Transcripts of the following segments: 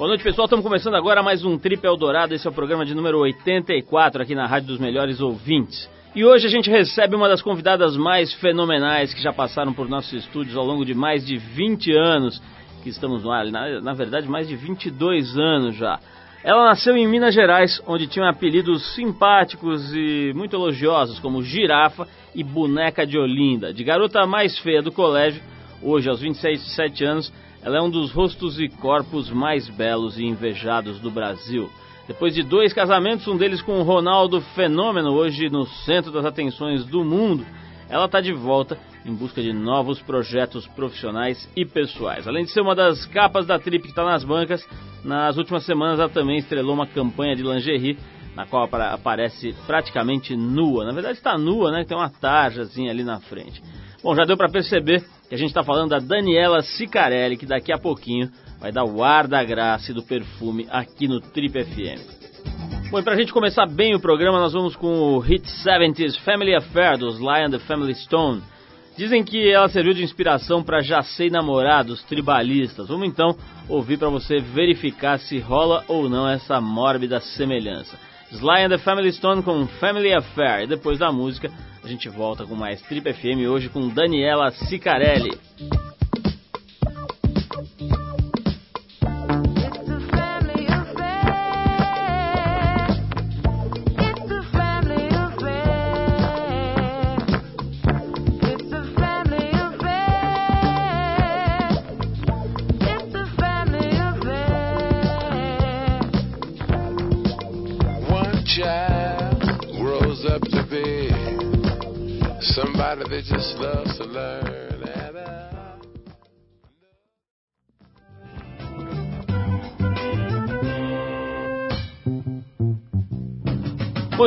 Boa noite, pessoal. Estamos começando agora mais um Trip Eldorado. Esse é o programa de número 84 aqui na Rádio dos Melhores Ouvintes. E hoje a gente recebe uma das convidadas mais fenomenais que já passaram por nossos estúdios ao longo de mais de 20 anos que estamos no ar. Na, na verdade, mais de 22 anos já. Ela nasceu em Minas Gerais, onde tinha apelidos simpáticos e muito elogiosos, como Girafa e Boneca de Olinda. De garota mais feia do colégio, hoje aos 26, 27 anos, ela é um dos rostos e corpos mais belos e invejados do Brasil. Depois de dois casamentos, um deles com o Ronaldo Fenômeno, hoje no centro das atenções do mundo, ela está de volta em busca de novos projetos profissionais e pessoais. Além de ser uma das capas da Trip que está nas bancas, nas últimas semanas ela também estrelou uma campanha de lingerie na qual aparece praticamente nua. Na verdade está nua, né? Tem uma tarjazinha ali na frente. Bom, já deu para perceber que a gente está falando da Daniela Sicarelli, que daqui a pouquinho vai dar o ar da graça e do perfume aqui no Trip FM. Bom, e pra gente começar bem o programa, nós vamos com o Hit 70s Family Affair dos Lion the Family Stone. Dizem que ela serviu de inspiração para Já Sei Namorados tribalistas. Vamos então ouvir para você verificar se rola ou não essa mórbida semelhança. Sly and the Family Stone com Family Affair. E depois da música, a gente volta com mais Trip FM hoje com Daniela Sicarelli.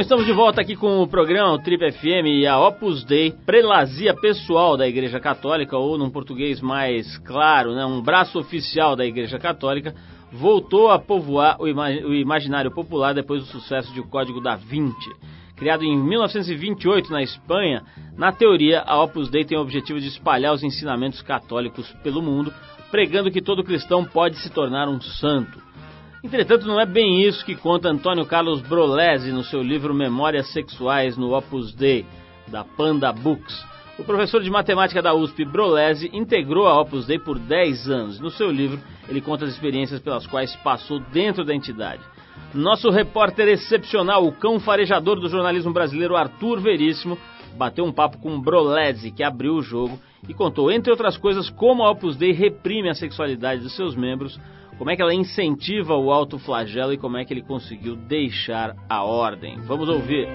Estamos de volta aqui com o programa o Trip FM e a Opus Dei, prelazia pessoal da Igreja Católica, ou num português mais claro, né, um braço oficial da Igreja Católica, voltou a povoar o, imaginário popular depois do sucesso de O Código da Vinci. Criado em 1928 na Espanha, na teoria a Opus Dei tem o objetivo de espalhar os ensinamentos católicos pelo mundo, pregando que todo cristão pode se tornar um santo. Entretanto, não é bem isso que conta Antônio Carlos Brolesi no seu livro Memórias Sexuais no Opus Dei, da Panda Books. O professor de matemática da USP, Brolesi, integrou a Opus Dei por 10 anos. No seu livro, ele conta as experiências pelas quais passou dentro da entidade. Nosso repórter excepcional, o cão farejador do jornalismo brasileiro, Arthur Veríssimo, bateu um papo com Brolese, que abriu o jogo e contou, entre outras coisas, como a Opus Dei reprime a sexualidade dos seus membros, como é que ela incentiva o autoflagelo e como é que ele conseguiu deixar a ordem. Vamos ouvir.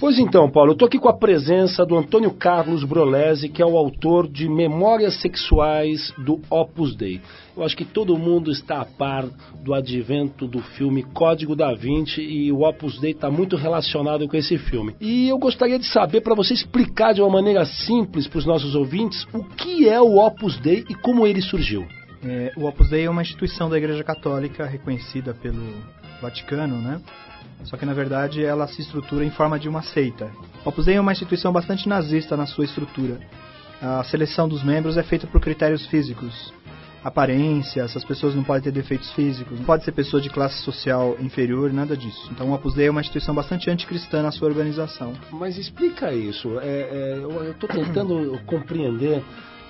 Pois então, Paulo, eu estou aqui com a presença do Antônio Carlos Brolese, que é o autor de Memórias Sexuais do Opus Dei. Eu acho que todo mundo está a par do advento do filme Código da Vinci e o Opus Dei está muito relacionado com esse filme. E eu gostaria de saber, para você explicar de uma maneira simples para os nossos ouvintes, o que é o Opus Dei e como ele surgiu. É, o Opus Dei é uma instituição da Igreja Católica reconhecida pelo Vaticano, né? Só que na verdade ela se estrutura em forma de uma seita. O Opus Dei é uma instituição bastante nazista na sua estrutura. A seleção dos membros é feita por critérios físicos, aparência, essas pessoas não podem ter defeitos físicos, não pode ser pessoa de classe social inferior, nada disso. Então o Opus Dei é uma instituição bastante anticristã na sua organização. Mas explica isso. É, é, eu estou tentando compreender.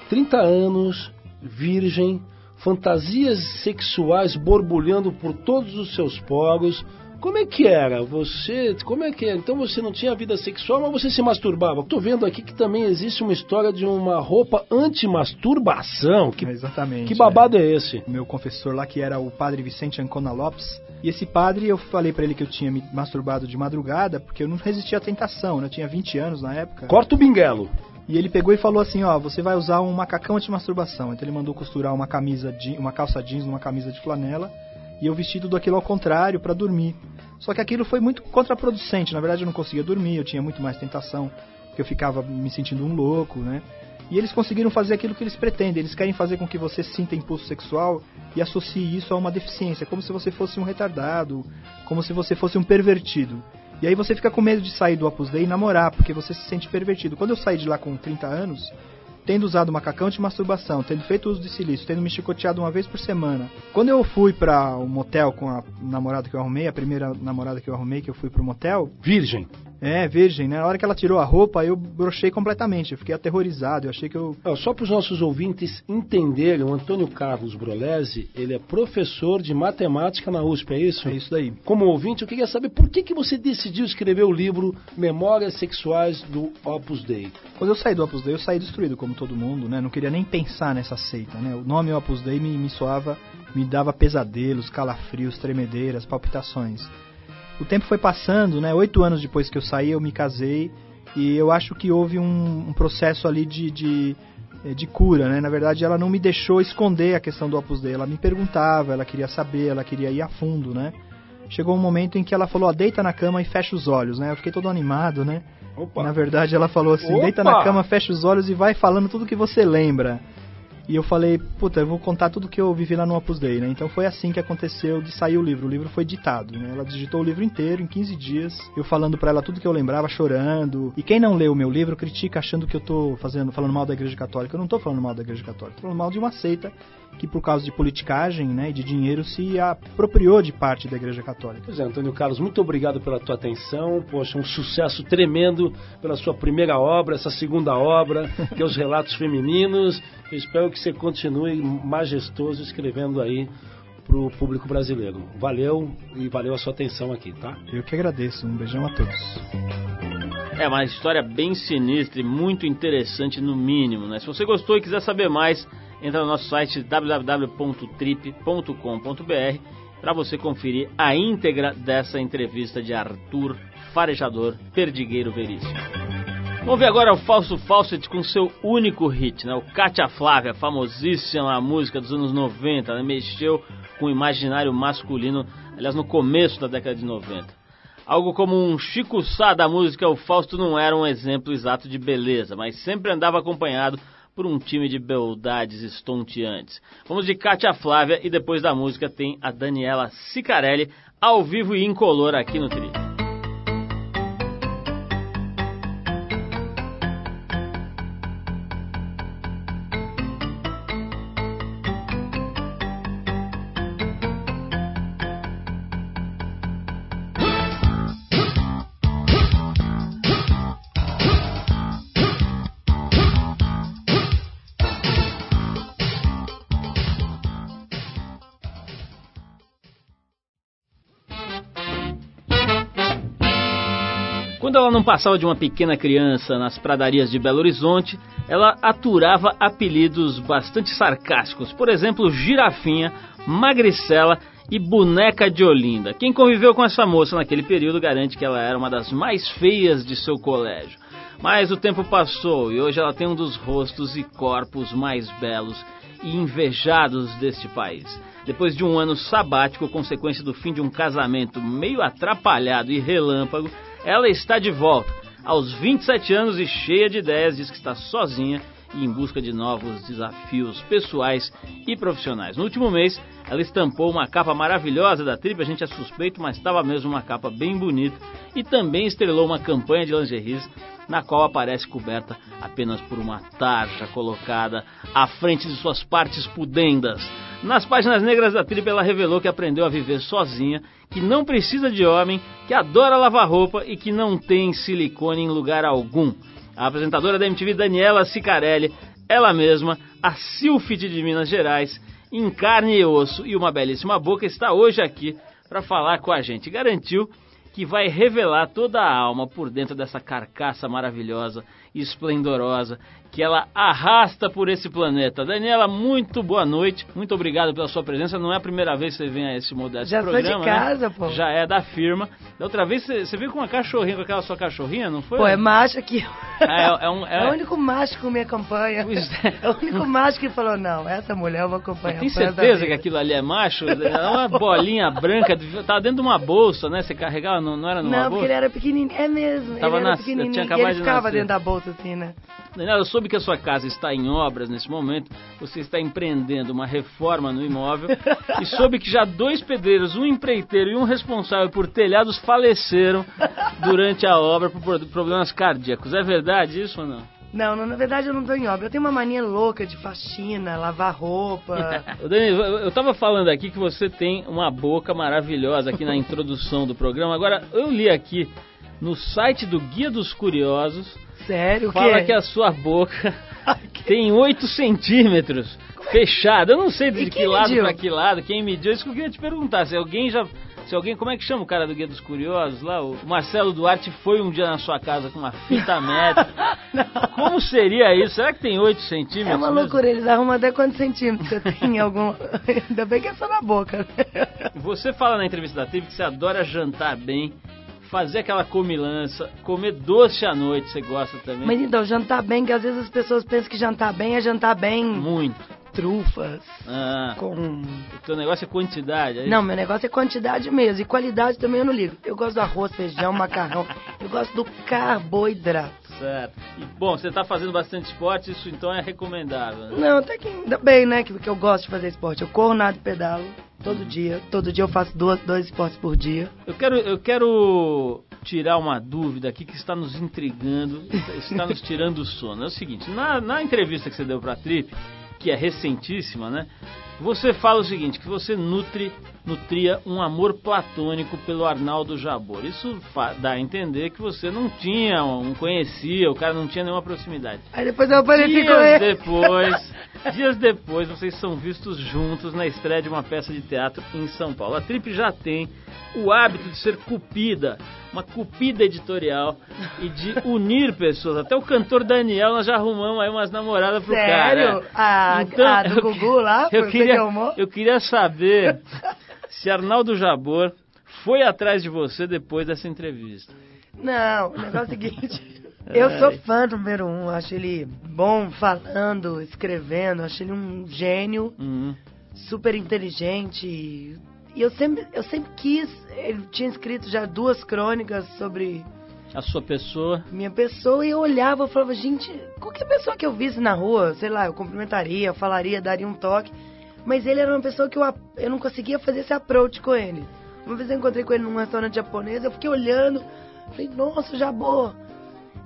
30 anos, virgem, fantasias sexuais borbulhando por todos os seus poros, como é que era? Você, como é que era? Então você não tinha vida sexual, mas você se masturbava. Estou vendo aqui que também existe uma história de uma roupa anti-masturbação. Que, é exatamente. Que babado é. é esse? Meu confessor lá, que era o padre Vicente Ancona Lopes, e esse padre, eu falei para ele que eu tinha me masturbado de madrugada, porque eu não resistia à tentação, né? Eu tinha 20 anos na época. Corta o binguelo. E ele pegou e falou assim, ó, você vai usar um macacão anti-masturbação. Então ele mandou costurar uma camisa, uma calça jeans numa camisa de flanela e eu vesti tudo aquilo ao contrário para dormir. Só que aquilo foi muito contraproducente. Na verdade, eu não conseguia dormir, eu tinha muito mais tentação, eu ficava me sentindo um louco, né? E eles conseguiram fazer aquilo que eles pretendem. Eles querem fazer com que você sinta impulso sexual e associe isso a uma deficiência, como se você fosse um retardado, como se você fosse um pervertido. E aí você fica com medo de sair do Opus Dei e namorar, porque você se sente pervertido. Quando eu saí de lá com 30 anos, tendo usado macacão de masturbação, tendo feito uso de silício, tendo me chicoteado uma vez por semana. Quando eu fui para um motel com a namorada que eu arrumei, a primeira namorada que eu arrumei, que eu fui pro motel. Virgem. É, virgem, né? Na hora que ela tirou a roupa, eu brochei completamente. Eu fiquei aterrorizado. Eu achei que eu. Só para os nossos ouvintes entenderem, o Antônio Carlos Brolese, ele é professor de matemática na USP, é isso? É isso daí. Como ouvinte, eu queria saber por que, que você decidiu escrever o livro Memórias Sexuais do Opus Dei. Quando eu saí do Opus Dei, eu saí destruído, como todo mundo, né? Não queria nem pensar nessa seita, né? O nome Opus Dei me, me soava, me dava pesadelos, calafrios, tremedeiras, palpitações o tempo foi passando, né? Oito anos depois que eu saí, eu me casei e eu acho que houve um, um processo ali de, de, eh, de, cura, né? Na verdade, ela não me deixou esconder a questão do Opus Dei. Ela me perguntava, ela queria saber, ela queria ir a fundo, né? Chegou um momento em que ela falou, ó, deita na cama e fecha os olhos, né? Eu fiquei todo animado, né? Opa. Na verdade, ela falou assim, Opa. deita na cama, fecha os olhos e vai falando tudo que você lembra. E eu falei, puta, eu vou contar tudo que eu vivi lá no Opus Dei, né? Então foi assim que aconteceu de sair o livro. O livro foi ditado, né? Ela digitou o livro inteiro em 15 dias, eu falando para ela tudo que eu lembrava, chorando. E quem não leu o meu livro critica achando que eu tô fazendo, falando mal da Igreja Católica. Eu não tô falando mal da Igreja Católica, tô falando mal de uma seita que por causa de politicagem né, e de dinheiro se apropriou de parte da Igreja Católica. Pois é, Antônio Carlos, muito obrigado pela tua atenção. Poxa, um sucesso tremendo pela sua primeira obra, essa segunda obra, que é os Relatos Femininos. Eu espero que você continue majestoso escrevendo aí para o público brasileiro. Valeu e valeu a sua atenção aqui, tá? Eu que agradeço. Um beijão a todos. É uma história bem sinistra e muito interessante no mínimo, né? Se você gostou e quiser saber mais, entra no nosso site www.trip.com.br para você conferir a íntegra dessa entrevista de Arthur Farejador Perdigueiro Veríssimo. Vamos ver agora o Falso Fawcett com seu único hit, né? O Katia Flávia, famosíssima música dos anos 90, né? mexeu com o imaginário masculino, aliás, no começo da década de 90. Algo como um Chico Sá da música, o Fausto não era um exemplo exato de beleza, mas sempre andava acompanhado por um time de beldades estonteantes. Vamos de Kátia Flávia e depois da música tem a Daniela Sicarelli ao vivo e incolor aqui no Trio. Passava de uma pequena criança nas pradarias de Belo Horizonte, ela aturava apelidos bastante sarcásticos, por exemplo, Girafinha, Magricela e Boneca de Olinda. Quem conviveu com essa moça naquele período garante que ela era uma das mais feias de seu colégio. Mas o tempo passou e hoje ela tem um dos rostos e corpos mais belos e invejados deste país. Depois de um ano sabático, consequência do fim de um casamento meio atrapalhado e relâmpago, ela está de volta, aos 27 anos e cheia de ideias, diz que está sozinha e em busca de novos desafios pessoais e profissionais. No último mês, ela estampou uma capa maravilhosa da Trip, a gente é suspeito, mas estava mesmo uma capa bem bonita, e também estrelou uma campanha de lingeries na qual aparece coberta apenas por uma tarja colocada à frente de suas partes pudendas. Nas páginas negras da Trip, ela revelou que aprendeu a viver sozinha, que não precisa de homem, que adora lavar roupa e que não tem silicone em lugar algum. A apresentadora da MTV, Daniela Sicarelli, ela mesma, a Silfit de Minas Gerais, em carne e osso e uma belíssima boca, está hoje aqui para falar com a gente. Garantiu que vai revelar toda a alma por dentro dessa carcaça maravilhosa e esplendorosa que ela arrasta por esse planeta. Daniela, muito boa noite, muito obrigado pela sua presença. Não é a primeira vez que você vem a esse modesto Já programa. Já sou de casa, né? pô. Já é da firma. Da outra vez você, você veio com uma cachorrinha, com aquela sua cachorrinha, não foi? Pô, é macho aqui. É, é, um, é... é o único macho que me acompanha. É. é. o único macho que falou, não, essa mulher eu vou acompanhar. Tem certeza que aquilo ali é macho? É uma bolinha branca, tava dentro de uma bolsa, né? Você carregava, não, não era numa não, bolsa? Não, porque ele era pequenininho, é mesmo. Tava ele era pequenininho, tinha acabado ele ficava dentro da bolsa assim, né? Daniela, eu soube que a sua casa está em obras nesse momento, você está empreendendo uma reforma no imóvel e soube que já dois pedreiros, um empreiteiro e um responsável por telhados faleceram durante a obra por problemas cardíacos. É verdade isso ou não? Não, não, na verdade eu não tô em obra. Eu tenho uma mania louca de faxina, lavar roupa. Dani, eu eu tava falando aqui que você tem uma boca maravilhosa aqui na introdução do programa. Agora, eu li aqui no site do Guia dos Curiosos, Sério, fala quê? que a sua boca tem 8 centímetros fechada. Eu não sei de que lado pra que lado, quem mediu. Isso que eu queria te perguntar. Se alguém já. Se alguém, como é que chama o cara do Guia dos Curiosos lá? O Marcelo Duarte foi um dia na sua casa com uma fita métrica. Como seria isso? Será que tem 8 centímetros? É uma mesmo? loucura, eles arrumam até quantos centímetros tem em algum. Ainda bem que é só na boca. Você fala na entrevista da TV que você adora jantar bem, fazer aquela comilança, comer doce à noite, você gosta também? Mas então, jantar bem, que às vezes as pessoas pensam que jantar bem é jantar bem Muito. trufas, Ah, com. o teu negócio é quantidade, é? Não, meu negócio é quantidade mesmo. E qualidade também eu não ligo. Eu gosto do arroz, feijão, macarrão. Eu gosto do carboidrato. Certo. E, bom, você tá fazendo bastante esporte, isso então é recomendável. né? Não, até que ainda bem, né? Que, que eu gosto de fazer esporte. Eu corro, nado e pedalo todo dia. Todo dia eu faço duas, dois esportes por dia. Eu quero, eu quero tirar uma dúvida aqui que está nos intrigando, está nos tirando o sono. É o seguinte, na, na entrevista que você deu para a Trip, que é recentíssima, né? Você fala o seguinte, que você nutre, nutria um amor platônico pelo Arnaldo Jabor. Isso dá a entender que você não tinha, não conhecia, o cara não tinha nenhuma proximidade. Aí depois eu apareci com Dias ele. depois, dias depois, vocês são vistos juntos na estreia de uma peça de teatro em São Paulo. A Trip já tem o hábito de ser cupida, uma cupida editorial e de unir pessoas. Até o cantor Daniel nós já arrumamos aí umas namoradas pro Sério? cara. Então, A- a do eu Gugu lá? Foi Eu você queria, eu queria saber se Arnaldo Jabor foi atrás de você depois dessa entrevista. Não, o negócio é o seguinte. Eu sou fã do número um, acho ele bom falando, escrevendo, acho ele um gênio, Uhum. super inteligente. E eu sempre, eu sempre quis, ele tinha escrito já duas crônicas sobre A sua pessoa. minha pessoa e eu olhava e falava, gente, qualquer pessoa que eu visse na rua, sei lá, eu cumprimentaria, falaria, daria um toque. Mas ele era uma pessoa que eu, eu não conseguia fazer esse approach com ele. Uma vez eu encontrei com ele num restaurante japonês, eu fiquei olhando, falei, nossa, Jabô.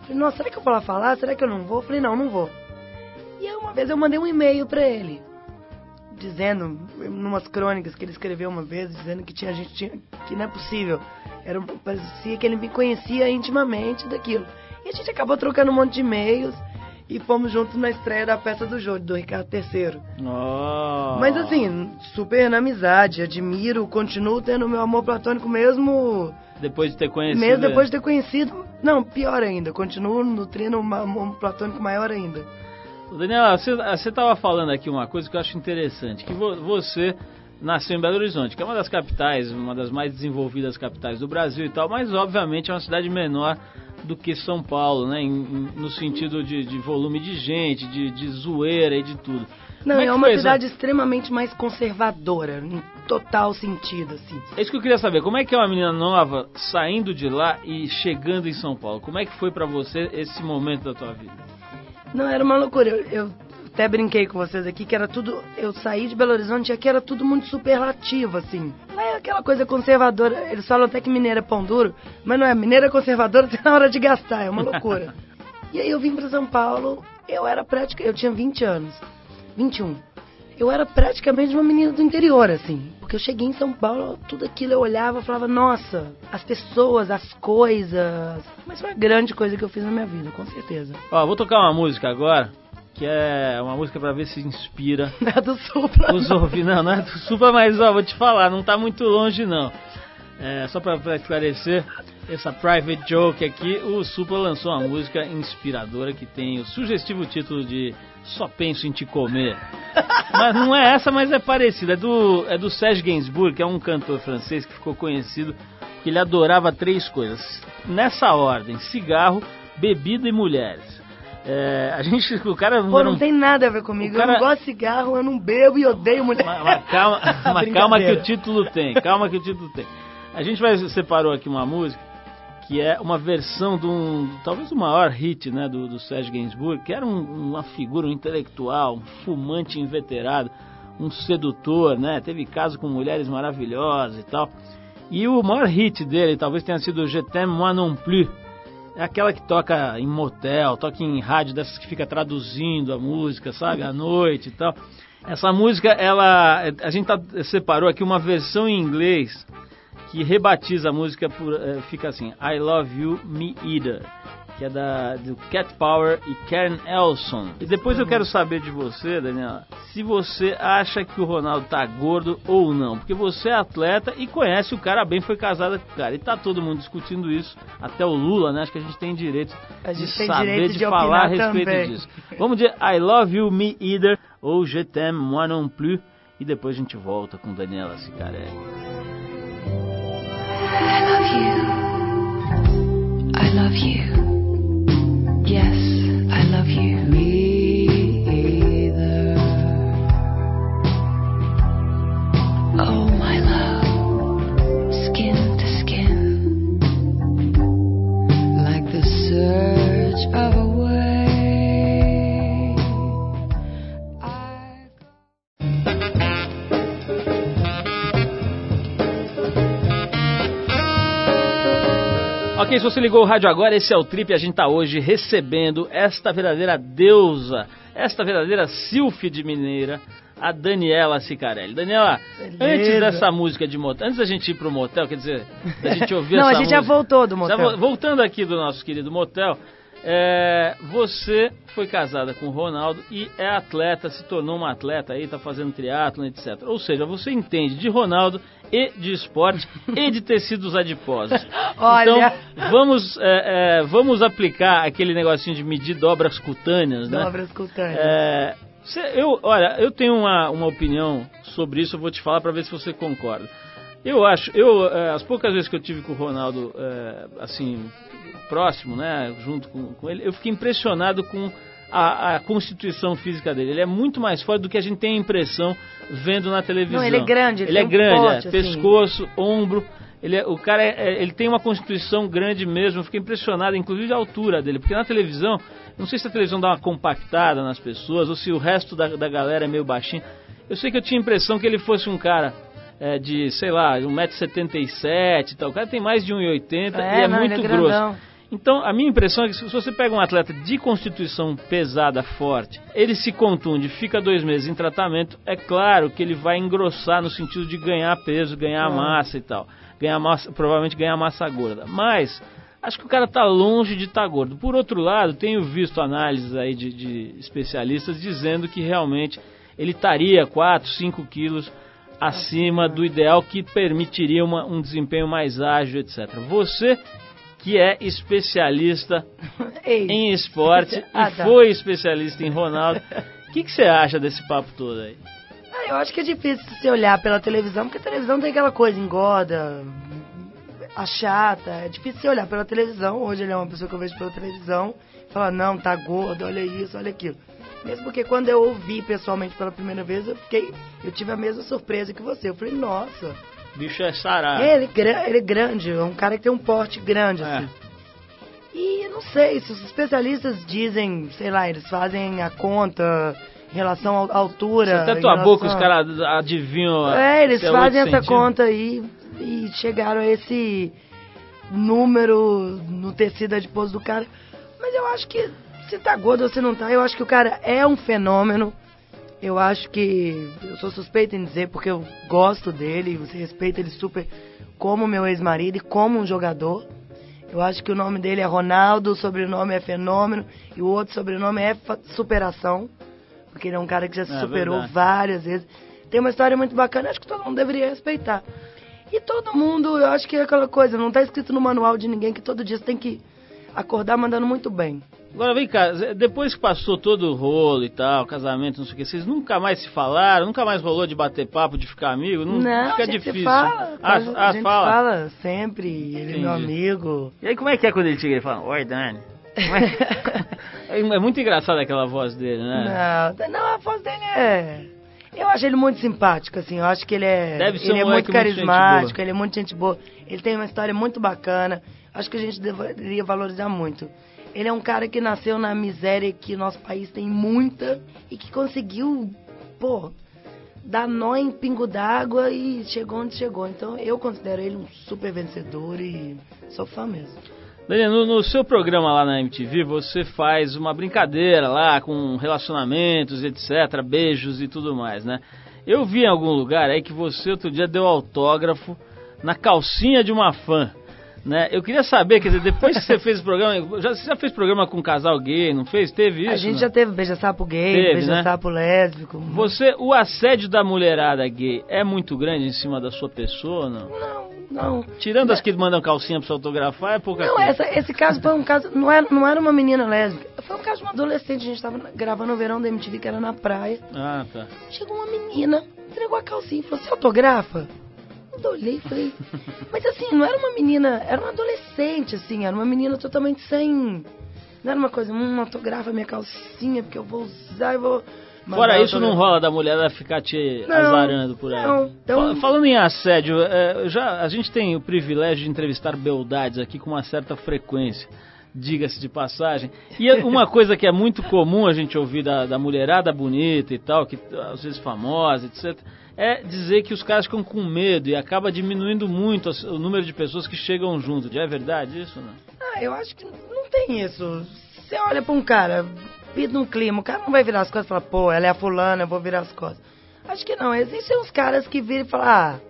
Falei, nossa, será que eu vou lá falar? Será que eu não vou? Falei, não, não vou. E aí uma vez eu mandei um e-mail pra ele, dizendo, numas crônicas que ele escreveu uma vez, dizendo que tinha gente tinha, que não é possível. Era, parecia que ele me conhecia intimamente daquilo. E a gente acabou trocando um monte de e-mails e fomos juntos na estreia da peça do jogo, do Ricardo III. Oh. Mas assim, super na amizade, admiro, continuo tendo meu amor platônico mesmo, Depois de ter conhecido. mesmo ele. depois de ter conhecido. Não, pior ainda, continuo nutrindo um amor platônico maior ainda. Daniela, você, você tava falando aqui uma coisa que eu acho interessante, que vo- você nasceu em Belo Horizonte, que é uma das capitais, uma das mais desenvolvidas capitais do Brasil e tal, mas obviamente é uma cidade menor do que São Paulo, né? Em- em- no sentido de, de volume de gente, de, de zoeira e de tudo. Não, é que uma foi cidade extremamente mais conservadora, em total sentido, assim. É isso que eu queria saber. Como é que é uma menina nova saindo de lá e chegando em São Paulo? Como é que foi pra você esse momento da tua vida? Não, era uma loucura. Eu, eu até brinquei com vocês aqui que era tudo. Eu saí de Belo Horizonte e aqui era tudo muito superlativo, assim. Lá é aquela coisa conservadora. Eles falam até que mineiro é pão duro, mas não é. Mineiro é conservador até na hora de gastar, é uma loucura. e aí eu vim pra São Paulo, eu era prática. Eu tinha 20 anos. 21. Eu era praticamente uma menina do interior, assim. Porque eu cheguei em São Paulo, tudo aquilo eu olhava e falava, nossa, as pessoas, as coisas. Mas foi a grande coisa que eu fiz na minha vida, com certeza. Ó, vou tocar uma música agora, que é uma música pra ver se inspira Não é do Supla. os. Não, não é do Supla, mas ó, vou te falar, não tá muito longe não. É, só pra, pra esclarecer, essa private joke aqui, o Supla lançou uma música inspiradora que tem o sugestivo título de Só Penso em Te Comer. Mas não é essa, mas é parecida. É do, é do Serge Gainsbourg, que é um cantor francês que ficou conhecido porque ele adorava três coisas. Nessa ordem, cigarro, bebida e mulheres. É, a gente, o cara... Pô, não um- tem nada a ver comigo. cara- Eu não gosto de cigarro, eu não bebo e odeio mulher. mas, mas calma, mas calma que o título tem, calma que o título tem. A gente vai separou aqui uma música que é uma versão de um, talvez o maior hit, né, do, do Serge Gainsbourg, que era um- uma figura, um intelectual, um fumante inveterado, um sedutor, né, teve caso com mulheres maravilhosas e tal. E o maior hit dele talvez tenha sido Je t'aime moi non plus, É aquela que toca em motel, toca em rádio dessas que fica traduzindo a música, sabe, à noite e tal. Essa música, ela, a gente tá, separou aqui uma versão em inglês que rebatiza a música por, é, fica assim, I Love You Me Either que é da do Cat Power e Karen Elson. E depois eu quero saber de você, Daniela, se você acha que o Ronaldo tá gordo ou não, porque você é atleta e conhece o cara bem, foi casada com o cara. E tá todo mundo discutindo isso, até o Lula, né? Acho que a gente tem direito de saber, direito de, de falar a respeito também. disso. Vamos dizer I Love You Me Either ou Je t'aime moi non plus e depois a gente volta com Daniela Sicarelli. I love you. I love you. Yes, I love you. Ok, se você ligou o rádio agora, esse é o Trip e a gente tá hoje recebendo esta verdadeira deusa, esta verdadeira sílfide mineira, a Daniela Sicarelli. Daniela, Beleza. antes dessa música de motel, antes da gente ir pro motel, quer dizer, da gente ouvir Não, essa a gente já música- voltou do Já motel. vo- voltando aqui do nosso querido motel, é, você foi casada com o Ronaldo e é atleta, se tornou uma atleta aí, tá fazendo triatlon, etc. Ou seja, você entende de Ronaldo e de esporte e de tecidos adiposos. Olha. Então, vamos, é, é, vamos aplicar aquele negocinho de medir dobras cutâneas, né? Dobras cutâneas. É, cê- eu, olha, eu tenho uma, uma opinião sobre isso, eu vou te falar para ver se você concorda. Eu acho, eu é, as poucas vezes que eu tive com o Ronaldo, é, assim, próximo, né, junto com, com ele, eu fiquei impressionado com a, a constituição física dele. Ele é muito mais forte do que a gente tem a impressão vendo na televisão. Não, ele é grande, ele Ele é um grande, é, assim. pescoço, ombro. Ele é- o cara é- é- ele tem uma constituição grande mesmo. Eu fiquei impressionado, inclusive a altura dele, porque na televisão, não sei se a televisão dá uma compactada nas pessoas ou se o resto da, da galera é meio baixinho. Eu sei que eu tinha a impressão que ele fosse um cara é, de, sei lá, 1,77m e tal. O cara tem mais de 1,80m É, e é não, ele muito é grosso. Então, a minha impressão é que se você pega um atleta de constituição pesada, forte, ele se contunde, fica dois meses em tratamento, é claro que ele vai engrossar no sentido de ganhar peso, ganhar massa e tal. Ganhar massa, provavelmente ganhar massa gorda. Mas, acho que o cara tá longe de estar gordo. Por outro lado, tenho visto análises aí de, de especialistas dizendo que realmente ele estaria 4, 5 quilos acima do ideal que permitiria uma- um desempenho mais ágil, etc. Você que é especialista em esporte Ah, e tá. foi especialista em Ronaldo. O que, que você acha desse papo todo aí? Ah, eu acho que é difícil se olhar pela televisão, porque a televisão tem aquela coisa, engorda, achata. É difícil se olhar pela televisão. Hoje ele é uma pessoa que eu vejo pela televisão e falar, não, tá gordo, olha isso, olha aquilo. Mesmo porque quando eu ouvi pessoalmente pela primeira vez, eu fiquei. Eu tive a mesma surpresa que você. Eu falei, nossa, bicho é sarado. ele, é gra- ele é grande, é um cara que tem um porte grande, É. assim. E não sei, se os especialistas dizem, sei lá, eles fazem a conta em relação à altura. Até em tua boca os caras adivinham. É, eles se oito fazem essa conta aí e chegaram a esse número no tecido adiposo do cara. Mas eu acho que se tá gordo ou se não tá, eu acho que o cara é um fenômeno. Eu acho que eu sou suspeita em dizer porque eu gosto dele, você respeita ele super como meu ex-marido e como um jogador. Eu acho que o nome dele é Ronaldo, o sobrenome é Fenômeno e o outro sobrenome é Superação, porque ele é um cara que já se É superou verdade. várias vezes. Tem uma história muito bacana, acho que todo mundo deveria respeitar. E todo mundo, eu acho que é aquela coisa, não tá escrito no manual de ninguém que todo dia você tem que acordar mandando muito bem. Agora vem cá, depois que passou todo o rolo e tal, casamento, não sei o que, vocês nunca mais se falaram, nunca mais rolou de bater papo, de ficar amigo? Não, fica a gente difícil. fala, ah, a ah, gente fala. fala sempre, ele é meu amigo. E aí como é que é quando ele chega e fala, oi Dani? É... é é muito engraçado aquela voz dele, né? Não, não, a voz dele é. Eu acho ele muito simpático, assim. Eu acho que ele é. Deve ser ele é um muito moleque muito carismático, ele é muito gente boa. Ele tem uma história muito bacana. Acho que a gente deveria valorizar muito. Ele é um cara que nasceu na miséria que nosso país tem muita e que conseguiu, pô, dar nó em pingo d'água e chegou onde chegou. Então eu considero ele um super vencedor e sou fã mesmo. Daniel, no, seu programa lá na MTV, você faz uma brincadeira lá com relacionamentos, etc., beijos e tudo mais, né? Eu vi em algum lugar aí que você outro dia deu autógrafo na calcinha de uma fã. Né? Eu queria saber, quer dizer, depois que você fez o programa, já, você já fez programa com um casal gay, não fez? Teve isso? a gente não? já teve beija-sapo gay, né? beija-sapo lésbico. Você, o assédio da mulherada gay é muito grande em cima da sua pessoa, não? Não, não. Tirando as que mandam calcinha pra você autografar, é pouca Não, coisa. essa, esse caso foi um caso. Não era, não era uma menina lésbica. Foi um caso de uma adolescente. A gente tava gravando o verão da MTV, que era na praia. Ah, tá. Chegou uma menina, entregou a calcinha e falou: Você autografa? Eu olhei falei. Mas assim, não era uma menina. Era uma adolescente, assim. Era uma menina totalmente sem. Não era uma coisa, hum, autografa minha calcinha, porque eu vou usar e vou. Fora isso, não autografar." rola da mulher ficar te Não, azarando por aí. não. Então- Fa- Falando em assédio, é, já, a gente tem o privilégio de entrevistar beldades aqui com uma certa frequência, diga-se de passagem. E é uma coisa que é muito comum a gente ouvir da, da mulherada bonita e tal, que às vezes famosa, etc., é dizer que os caras ficam com medo e acaba diminuindo muito o número de pessoas que chegam junto. Já é verdade isso, não? Ah, eu acho que não tem isso. Você olha pra um cara, vida um clima, o cara não vai virar as costas e falar, pô, ela é a fulana, eu vou virar as costas. Acho que não. Existem uns caras que viram e falam, ah,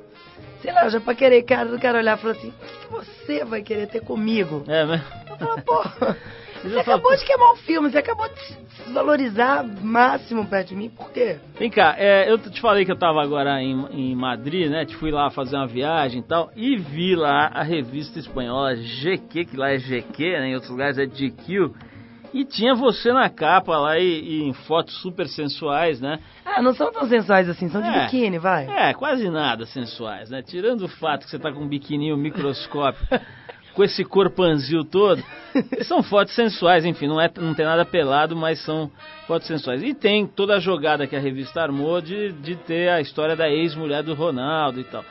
sei lá, já pra querer cara do cara olhar e falar assim, o que, que você vai querer ter comigo? É, né? Eu falo, pô, você Eu falo, acabou de queimar o filme, você acabou de se desvalorizar máximo perto de mim, por quê? Vem cá, é, eu te falei que eu tava agora em, em Madrid, né? Te fui lá fazer uma viagem e tal, e vi lá a revista espanhola GQ, que lá é GQ, né? Em outros lugares é GQ, e tinha você na capa lá e, e em fotos super sensuais, né? Ah, não são tão sensuais assim, são de É. biquíni, vai. É, quase nada sensuais, né? Tirando o fato que você tá com um biquininho microscópio, com esse corpanzil todo, são fotos sensuais, enfim, não, é, não tem nada pelado, mas são fotos sensuais. E tem toda a jogada que a revista armou de, de ter a história da ex-mulher do Ronaldo e tal.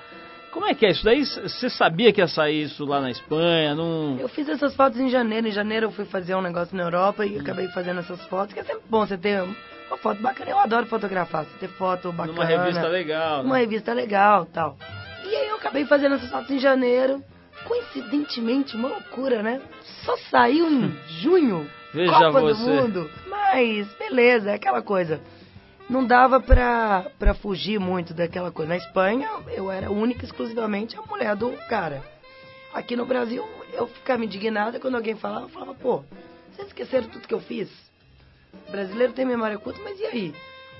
Como é que é isso daí? Você sabia que ia sair isso lá na Espanha? Não... Eu fiz essas fotos em janeiro. Em janeiro eu fui fazer um negócio na Europa e acabei fazendo essas fotos, que é sempre bom você ter uma foto bacana. Eu adoro fotografar, você ter foto bacana. Numa revista legal, Uma né? revista legal tal. E aí eu acabei fazendo essas fotos em janeiro. Coincidentemente, uma loucura, né? Só saiu em junho. Veja Copa você. do Mundo. Mas, beleza, é aquela coisa. Não dava pra, fugir muito daquela coisa. Na Espanha, eu era única exclusivamente a mulher do cara. Aqui no Brasil, eu ficava indignada quando alguém falava, eu falava, pô, vocês esqueceram tudo que eu fiz? O brasileiro tem memória curta, mas e aí?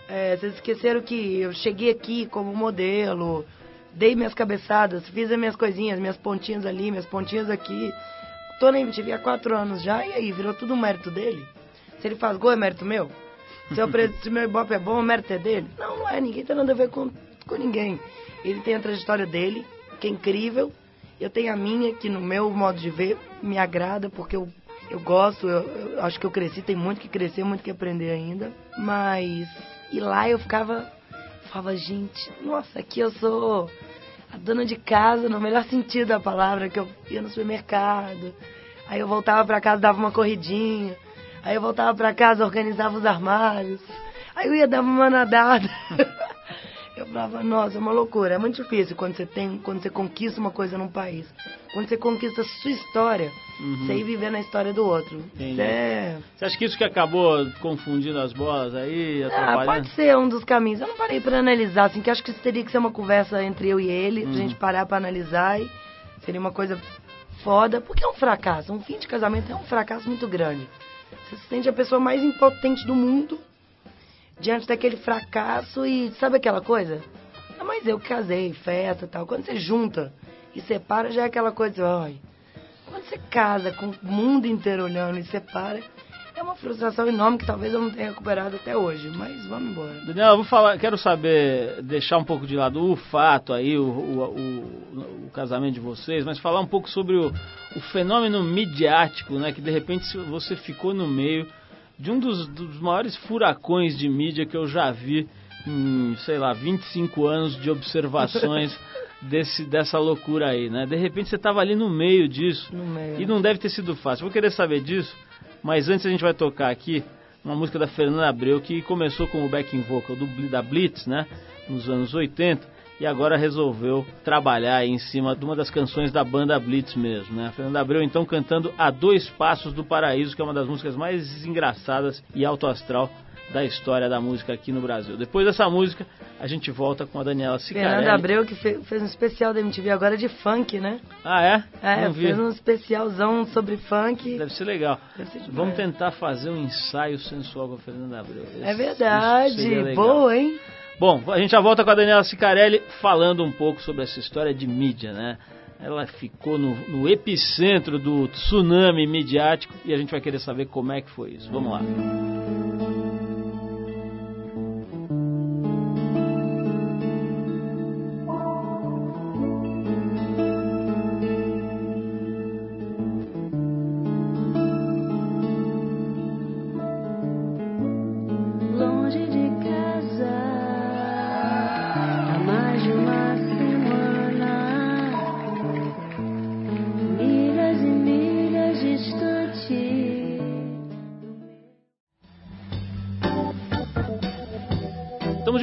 É, vocês esqueceram que eu cheguei aqui como modelo, dei minhas cabeçadas, fiz as minhas coisinhas, minhas pontinhas ali, minhas pontinhas aqui. Tô na MTV há quatro anos já, e aí? Virou tudo mérito dele? Se ele faz gol, é mérito meu? Se, se meu ibope é bom, o mérito é dele? Não, não é. Ninguém tem nada a ver com, com ninguém. Ele tem a trajetória dele, que é incrível. Eu tenho a minha, que no meu modo de ver me agrada, porque eu, eu gosto, eu, eu acho que eu cresci, tem muito que crescer, muito que aprender ainda. Mas, e lá eu ficava, falava, gente, nossa, aqui eu sou a dona de casa, no melhor sentido da palavra, que eu ia no supermercado. Aí eu voltava pra casa, dava uma corridinha. Aí eu voltava pra casa, organizava os armários. Aí eu ia dar uma nadada. Eu falava, nossa, é uma loucura. É muito difícil quando você tem, quando você conquista uma coisa num país. Quando você conquista a sua história, você ir viver na história do outro. É... Você acha que isso que acabou confundindo as bolas aí, Ah, pode ser um dos caminhos. Eu não parei pra analisar, assim, que acho que isso teria que ser uma conversa entre eu e ele, Uhum. pra gente parar pra analisar e seria uma coisa foda, porque é um fracasso. Um fim de casamento é um fracasso muito grande. Você se sente a pessoa mais impotente do mundo diante daquele fracasso e sabe aquela coisa? Ah, mas eu casei, festa e tal. Quando você junta e separa, já é aquela coisa, ai. Quando você casa com o mundo inteiro olhando e separa, é uma frustração enorme que talvez eu não tenha recuperado até hoje. Mas vamos embora. Daniel, eu vou falar, quero saber, deixar um pouco de lado o fato aí, o, o, o- o casamento de vocês, mas falar um pouco sobre o, fenômeno midiático, né? Que de repente você ficou no meio de um dos, dos maiores furacões de mídia que eu já vi em, sei lá, 25 anos de observações desse, dessa loucura aí, né? De repente você estava ali no meio disso. No meio. E não deve ter sido fácil. Vou querer saber disso, mas antes a gente vai tocar aqui uma música da Fernanda Abreu que começou com o backing vocal do, da Blitz, né? Nos anos 80. e agora resolveu trabalhar em cima de uma das canções da banda Blitz mesmo, né? A Fernanda Abreu então cantando A Dois Passos do Paraíso, que é uma das músicas mais engraçadas e alto astral da história da música aqui no Brasil. Depois dessa música, a gente volta com a Daniela Sicarelli. Fernanda Abreu, que fe- fez um especial da MTV agora de funk, né? Ah, é? É, Não vi. fez um especialzão sobre funk. Deve ser legal. Deve ser. Vamos tentar fazer um ensaio sensual com a Fernanda Abreu. É verdade. Boa, hein? Bom, a gente já volta com a Daniela Sicarelli falando um pouco sobre essa história de mídia, né? Ela ficou no, no epicentro do tsunami midiático e a gente vai querer saber como é que foi isso. Vamos lá.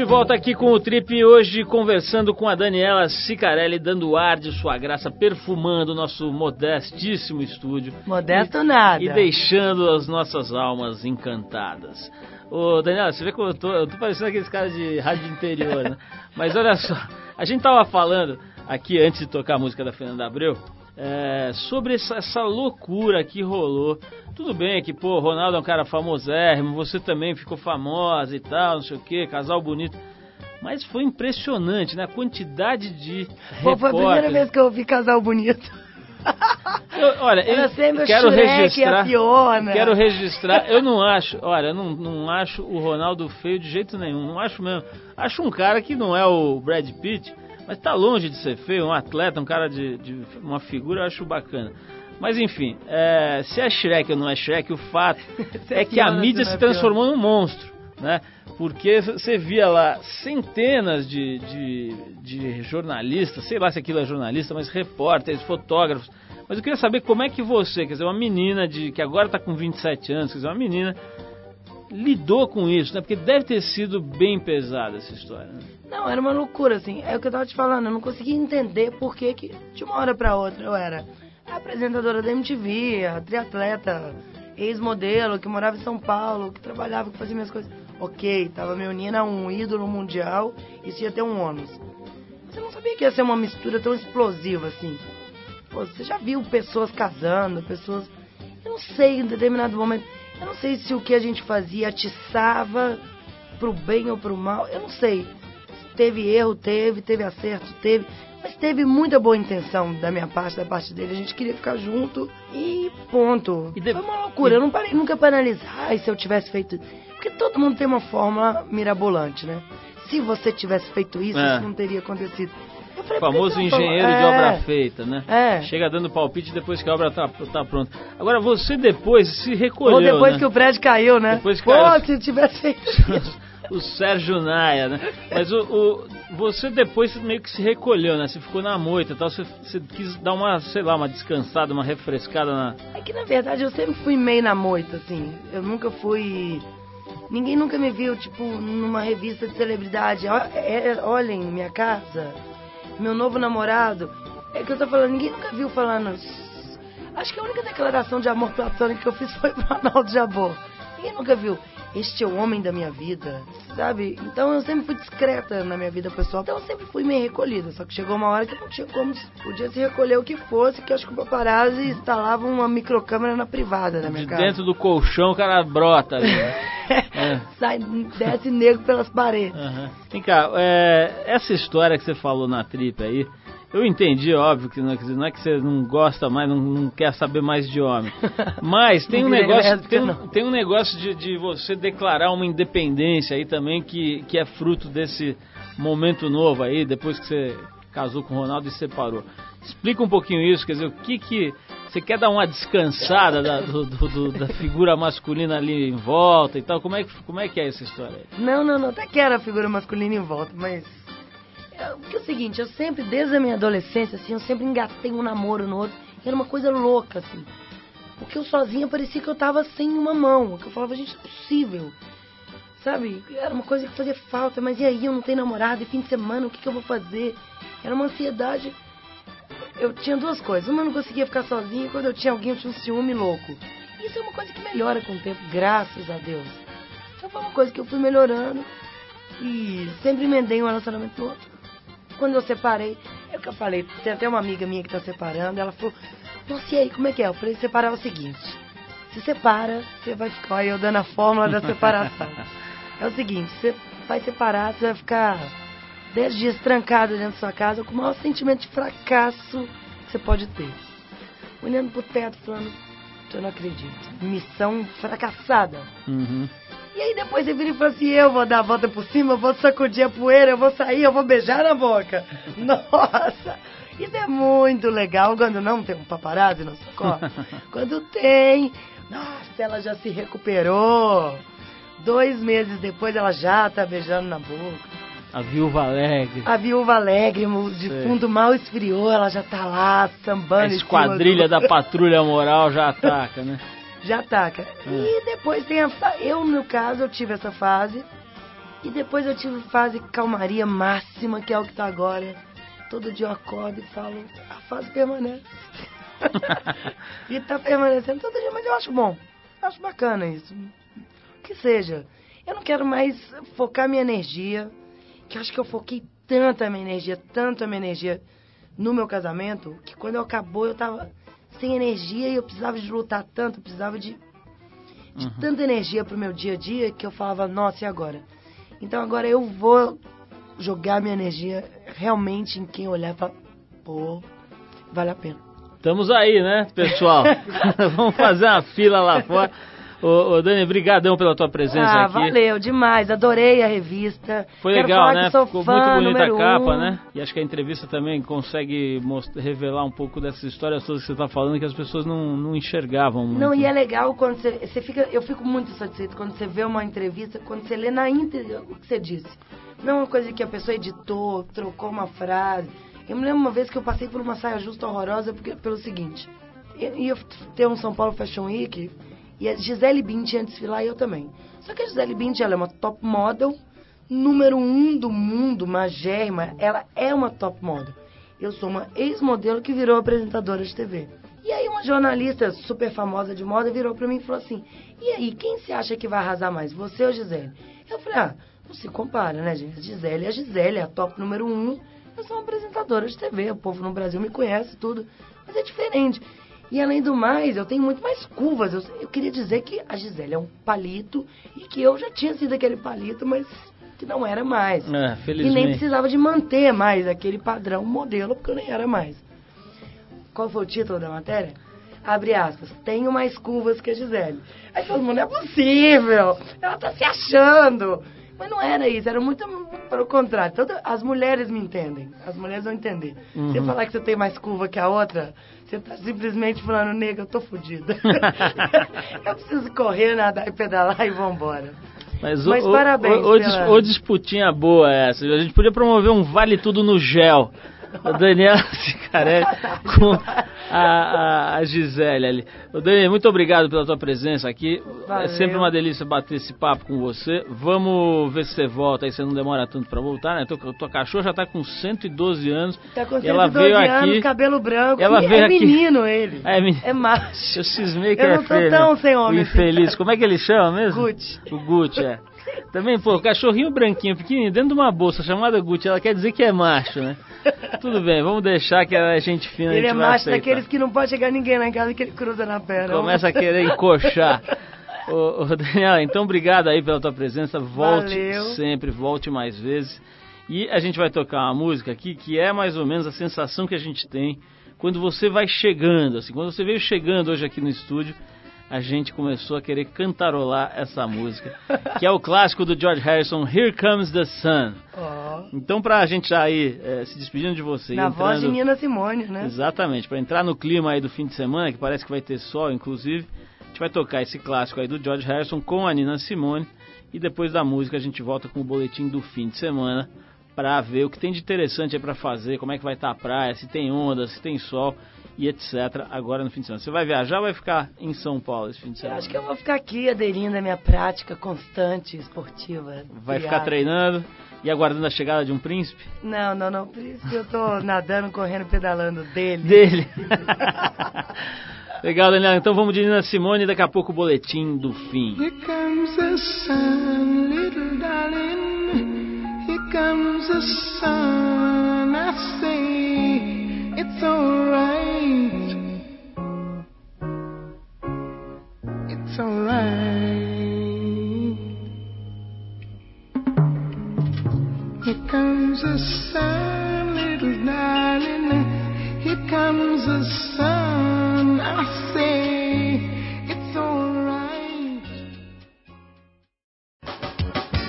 Volta aqui com o Trip hoje conversando com a Daniela Sicarelli, dando ar de sua graça, perfumando o nosso modestíssimo estúdio. Modesto nada. E deixando as nossas almas encantadas. Ô, Daniela, você vê que eu tô, eu tô parecendo aqueles caras de rádio interior, né? Mas olha só, a gente tava falando aqui antes de tocar a música da Fernanda Abreu, é, sobre essa, essa loucura que rolou. Tudo bem que, pô, Ronaldo é um cara famosérrimo, você também ficou famosa e tal, não sei o que, casal bonito. Mas foi impressionante, né? A quantidade de Pô, foi a primeira vez que eu vi casal bonito. Eu- olha, eu quero Shrek registrar. Quero registrar. Eu não acho, olha, eu não, não acho o Ronaldo feio de jeito nenhum. Não acho mesmo. Acho um cara que não é o Brad Pitt, mas tá longe de ser feio. Um atleta, um cara de, de uma figura, eu acho bacana. Mas enfim, é, se é Shrek ou não é Shrek, o fato é é que a mídia se se transformou num monstro, né? Porque você via lá centenas de, de, de jornalistas, sei lá se aquilo é jornalista, mas repórteres, fotógrafos. Mas eu queria saber como é que você, quer dizer, uma menina de que agora está com 27 anos, quer dizer, uma menina lidou com isso, né? Porque deve ter sido bem pesada essa história. Né? Não, era uma loucura, assim. É o que eu tava te falando. Eu não conseguia entender por que, que de uma hora pra outra eu era apresentadora da MTV, a triatleta, ex-modelo, que morava em São Paulo, que trabalhava, que fazia minhas coisas. Ok, tava me unindo a um ídolo mundial, isso ia ter um ônus. Mas eu não sabia que ia ser uma mistura tão explosiva assim. Pô, você já viu pessoas casando, pessoas. Eu não sei, em determinado momento. Eu não sei se o que a gente fazia atiçava pro bem ou pro mal. Eu não sei. Teve erro, teve, teve acerto, teve. Mas teve muita boa intenção da minha parte, da parte dele. A gente queria ficar junto e ponto. E de- Foi uma loucura. Eu não parei nunca pra analisar se eu tivesse feito. Porque todo mundo tem uma fórmula mirabolante, né? Se você tivesse feito isso, É. isso não teria acontecido. Eu O falei, que famoso engenheiro de É. obra feita, né? É. Chega dando palpite depois que a obra tá, tá pronta. Agora, você depois se recolheu, Ou depois né? que o prédio caiu, né? Depois que Pô, caiu. se tivesse feito isso. o Sérgio Naia, né? Mas o, o- você depois meio que se recolheu, né? Você ficou na moita tal, você, você quis dar uma, sei lá, uma descansada, uma refrescada na... É que na verdade eu sempre fui meio na moita, assim. Eu nunca fui. Ninguém nunca me viu, tipo, numa revista de celebridade. É- é- olhem, minha casa, meu novo namorado. É que eu tô falando, ninguém nunca viu falando. Acho que a única declaração de amor platônico que eu fiz foi pro Arnaldo Jabor. Ninguém nunca viu. Este é o homem da minha vida, sabe? Então eu sempre fui discreta na minha vida pessoal. Então eu sempre fui meio recolhida. Só que chegou uma hora que não tinha como. Podia se recolher o que fosse, que eu acho que o paparazzi instalava uma microcâmera na privada da minha De casa. dentro do colchão o cara brota ali, né? É. Sai, desce negro pelas paredes. Aham. Vem cá, é, essa história que você falou na trip aí, eu entendi, óbvio, que não, dizer, não é que você não gosta mais, não, não quer saber mais de homem. Mas tem um negócio, tem, um- tem um negócio de, de você declarar uma independência aí também, que, que é fruto desse momento novo aí, depois que você casou com o Ronaldo e separou. Explica um pouquinho isso, quer dizer, o que que... Você quer dar uma descansada da, do- do- do- da figura masculina ali em volta e tal? Como é, que, como é que é essa história aí? Não, não, não. Até que era a figura masculina em volta, mas. Porque é o seguinte, eu sempre, desde a minha adolescência, assim, eu sempre engatei um namoro no outro. E era uma coisa louca, assim. Porque eu sozinha parecia que eu tava sem uma mão. Que eu falava, gente, é possível. Sabe? Era uma coisa que fazia falta, mas e aí? Eu não tenho namorado, e fim de semana, o que, que eu vou fazer? Era uma ansiedade. Eu tinha duas coisas. Uma, eu não conseguia ficar sozinha, quando eu tinha alguém, eu tinha um ciúme louco. Isso é uma coisa que melhora com o tempo, graças a Deus. Então foi uma coisa que eu fui melhorando e sempre emendei um relacionamento no outro. Quando eu separei, é o que eu falei, tem até uma amiga minha que tá separando, ela falou, nossa, e aí, como é que é? Eu falei, separar é o seguinte, se separa, você vai ficar, olha eu dando a fórmula da separação. É o seguinte, você vai separar, você vai ficar 10 dias trancado dentro da sua casa com o maior sentimento de fracasso que você pode ter. Olhando pro teto, falando, eu não acredito. Missão fracassada. Uhum. E aí depois você vira e fala assim, eu vou dar a volta por cima, eu vou sacudir a poeira, eu vou sair, eu vou beijar na boca. Nossa! Isso é muito legal quando não tem um paparazzi no socorro. quando tem, nossa, ela já se recuperou. Dois meses depois ela já tá beijando na boca. A viúva alegre. A viúva alegre, o defunto mal esfriou, ela já tá lá A sambando. cima esquadrilha do- da patrulha moral já ataca, né? Já ataca. E depois tem a. Eu, no caso, eu tive essa fase. E depois eu tive fase calmaria máxima, que é o que tá agora. Todo dia eu acordo e falo, a fase permanece. e tá permanecendo todo dia, mas eu acho bom. Eu acho bacana isso. Que seja. Eu não quero mais focar minha energia, que eu acho que eu foquei tanta minha energia, tanto a minha energia no meu casamento, que quando eu acabou eu tava sem energia e eu precisava de lutar tanto, eu precisava de, de tanta energia pro meu dia a dia que eu falava, nossa, e agora? Então agora eu vou jogar minha energia realmente em quem olhar e falar, pô, vale a pena. Estamos aí, né, pessoal? Vamos fazer uma fila lá fora. Ô, ô Dani, brigadão pela tua presença ah, aqui. valeu demais, adorei a revista. Foi Quero legal, né? Ficou muito bonita a capa, um. né? E acho que a entrevista também consegue most- revelar um pouco dessas histórias todas que você está falando que as pessoas não, não enxergavam muito. Não, e é legal quando você, você fica. Eu fico muito satisfeito quando você vê uma entrevista, quando você lê na íntegra o que você disse. Não é uma coisa que a pessoa editou, trocou uma frase. Eu me lembro uma vez que eu passei por uma saia justa horrorosa porque, pelo seguinte. Eu ia ter um São Paulo Fashion Week e a Gisele Bündchen ia desfilar e eu também. Só que a Gisele Bündchen ela é uma top model, número um do mundo, magérrima. Ela é uma top model. Eu sou uma ex-modelo que virou apresentadora de TV. E aí uma jornalista super famosa de moda virou pra mim e falou assim, e aí, quem você acha que vai arrasar mais, você ou Gisele? Eu falei, ah, não se compara, né, gente? A Gisele é a Gisele, é a top número um. Eu sou uma apresentadora de TV, o povo no Brasil me conhece tudo, mas é diferente. E além do mais, eu tenho muito mais curvas. Eu, eu queria dizer que a Gisele é um palito e que eu já tinha sido aquele palito, mas que não era mais. É, E nem precisava de manter mais aquele padrão modelo, porque eu nem era mais. Qual foi o título da matéria? Abre aspas, tenho mais curvas que a Gisele. Aí todo mundo, não é possível, ela tá se achando. Mas não era isso, era muito pelo contrário. Toda, as mulheres me entendem, as mulheres vão entender. Uhum. Se eu falar que você tem mais curva que a outra, você tá simplesmente falando, nega, eu tô fodida. eu preciso correr, nadar e pedalar e vambora. Mas, Mas ô, parabéns ô, dis- pela- disputinha boa essa. A gente podia promover um vale tudo no gel. O Daniel Cicarelli com a, a, Gisele ali. Ô Daniel, muito obrigado pela tua presença aqui. É Valeu. sempre uma delícia bater esse papo com você. Vamos ver se você volta aí, você não demora tanto pra voltar, né? Tua, tua cachorra já tá com 112 anos. Tá com E ela 112 veio anos, aqui- cabelo branco. ela veio é aqui- menino ele. É, menino. É macho. Eu cismei que Eu é não tô feio, tão né? sem homem O assim. infeliz. Como é que ele chama mesmo? Gucci. O Gucci, é. Também, pô, cachorrinho branquinho, pequenininho, dentro de uma bolsa chamada Gucci, ela quer dizer que é macho, né? Tudo bem, vamos deixar que é gente fina. a Ele gente é macho daqueles que não pode chegar ninguém lá em casa que ele cruza na perna. Começa a querer encoxar. Ô, ô, Daniel, então obrigado aí pela tua presença. Volte Valeu. sempre, volte mais vezes. E a gente vai tocar uma música aqui que é mais ou menos a sensação que a gente tem quando você vai chegando, assim, quando você veio chegando hoje aqui no estúdio, a gente começou a querer cantarolar essa música, que é o clássico do George Harrison, Here Comes the Sun. Então, pra gente já ir eh, se despedindo de você, na voz de entrando- Nina Simone, né? Exatamente, para entrar no clima aí do fim de semana, que parece que vai ter sol, inclusive, a gente vai tocar esse clássico aí do George Harrison com a Nina Simone e depois da música a gente volta com o boletim do fim de semana para ver o que tem de interessante aí para fazer, como é que vai estar a praia, se tem onda, se tem sol e etc. agora no fim de semana. Você vai viajar ou vai ficar em São Paulo esse fim de Eu semana? acho que eu vou ficar aqui aderindo à minha prática constante esportiva. Vai ficar diária. treinando e aguardando a chegada de um príncipe? Não, não, não. Que eu tô nadando, correndo, pedalando dele. Dele. Legal, Daniela. Então vamos de Nina Simone e daqui a pouco o boletim do fim. Here comes the sun, little darling. Here comes the sun. I say it's alright. It's alright.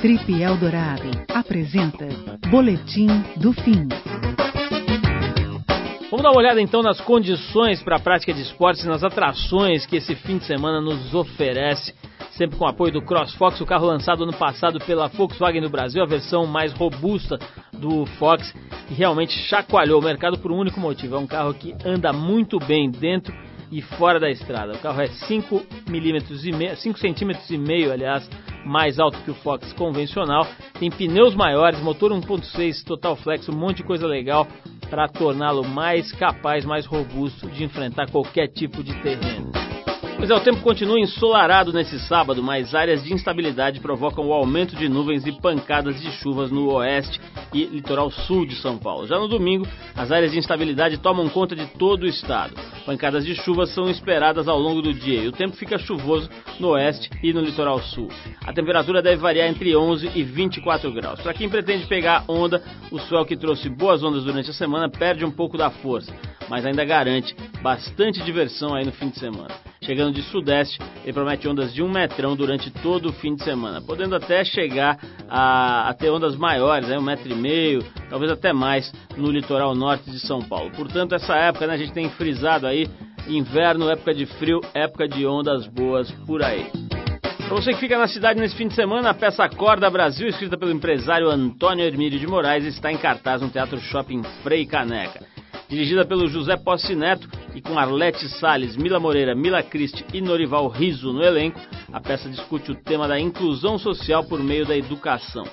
Here Eldorado apresenta Boletim do Fim. Vamos dar uma olhada então nas condições para a prática de esportes nas atrações que esse fim de semana nos oferece. Sempre com o apoio do CrossFox, o carro lançado ano passado pela Volkswagen no Brasil, a versão mais robusta do Fox, que realmente chacoalhou o mercado por um único motivo. É um carro que anda muito bem dentro e fora da estrada. O carro é 5 milímetros e meio, 5 centímetros e meio, aliás, mais alto que o Fox convencional. Tem pneus maiores, motor 1.6 Total Flex, um monte de coisa legal para torná-lo mais capaz, mais robusto de enfrentar qualquer tipo de terreno. Pois é, o tempo continua ensolarado nesse sábado, mas áreas de instabilidade provocam o aumento de nuvens e pancadas de chuvas no oeste e litoral sul de São Paulo. Já no domingo, as áreas de instabilidade tomam conta de todo o estado. Pancadas de chuva são esperadas ao longo do dia e o tempo fica chuvoso no oeste e no litoral sul. A temperatura deve variar entre 11 e 24 graus. Para quem pretende pegar onda, o sol que trouxe boas ondas durante a semana perde um pouco da força, mas ainda garante bastante diversão aí no fim de semana. Chegando de sudeste, ele promete ondas de um metrão durante todo o fim de semana, podendo até chegar a, a ter ondas maiores, né, um metro e meio, talvez até mais, no litoral norte de São Paulo. Portanto, essa época né, a gente tem frisado aí, inverno, época de frio, época de ondas boas por aí. Para você que fica na cidade nesse fim de semana, a peça Acorda Brasil, escrita pelo empresário Antônio Hermílio de Moraes, está em cartaz no Teatro Shopping Frei Caneca. Dirigida pelo José Possi Neto e com Arlete Salles, Mila Moreira, Mila Cristi e Norival Riso no elenco, a peça discute o tema da inclusão social por meio da educação.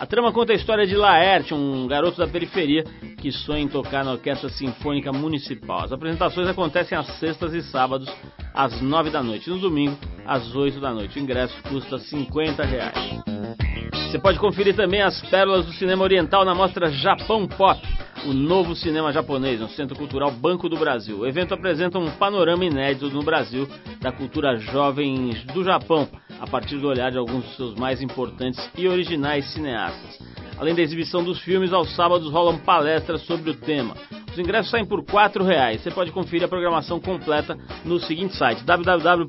A trama conta a história de Laerte, um garoto da periferia que sonha em tocar na Orquestra Sinfônica Municipal. As apresentações acontecem às sextas e sábados, às nove da noite, no domingo, às oito da noite. O ingresso custa 50 reais. Você pode conferir também as pérolas do cinema oriental na mostra Japão Pop, o novo cinema japonês, no Centro Cultural Banco do Brasil. O evento apresenta um panorama inédito no Brasil da cultura jovem do Japão, a partir do olhar de alguns dos seus mais importantes e originais cineastas. Além da exibição dos filmes, aos sábados rolam palestras sobre o tema. Os ingressos saem por R$ 4,00. Você pode conferir a programação completa no seguinte site www.bb.com.br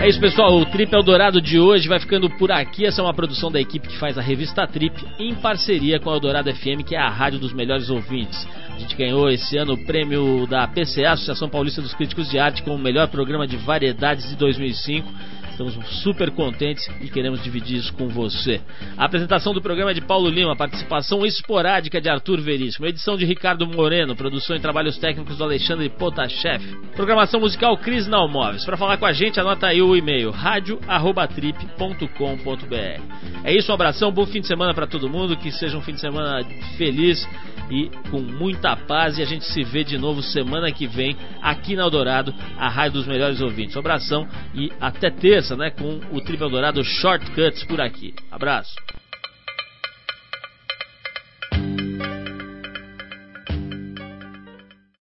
É isso, pessoal. O Trip Eldorado de hoje vai ficando por aqui. Essa é uma produção da equipe que faz a revista Trip em parceria com a Eldorado FM, que é a rádio dos melhores ouvintes. A gente ganhou esse ano o prêmio da PCA, Associação Paulista dos Críticos de Arte, como o melhor programa de variedades de 2005. Estamos super contentes e queremos dividir isso com você. A apresentação do programa é de Paulo Lima, participação esporádica de Arthur Veríssimo, edição de Ricardo Moreno, produção e trabalhos técnicos do Alexandre Potashev, programação musical Cris Nalmoves. Para falar com a gente, anota aí o e-mail radio@trip.com.br. É isso, um abração, bom fim de semana para todo mundo, que seja um fim de semana feliz e com muita paz e a gente se vê de novo semana que vem aqui na Eldorado, a rádio dos melhores ouvintes. Um abração e até terça, né, com o Triple Dourado Shortcuts por aqui. Abraço.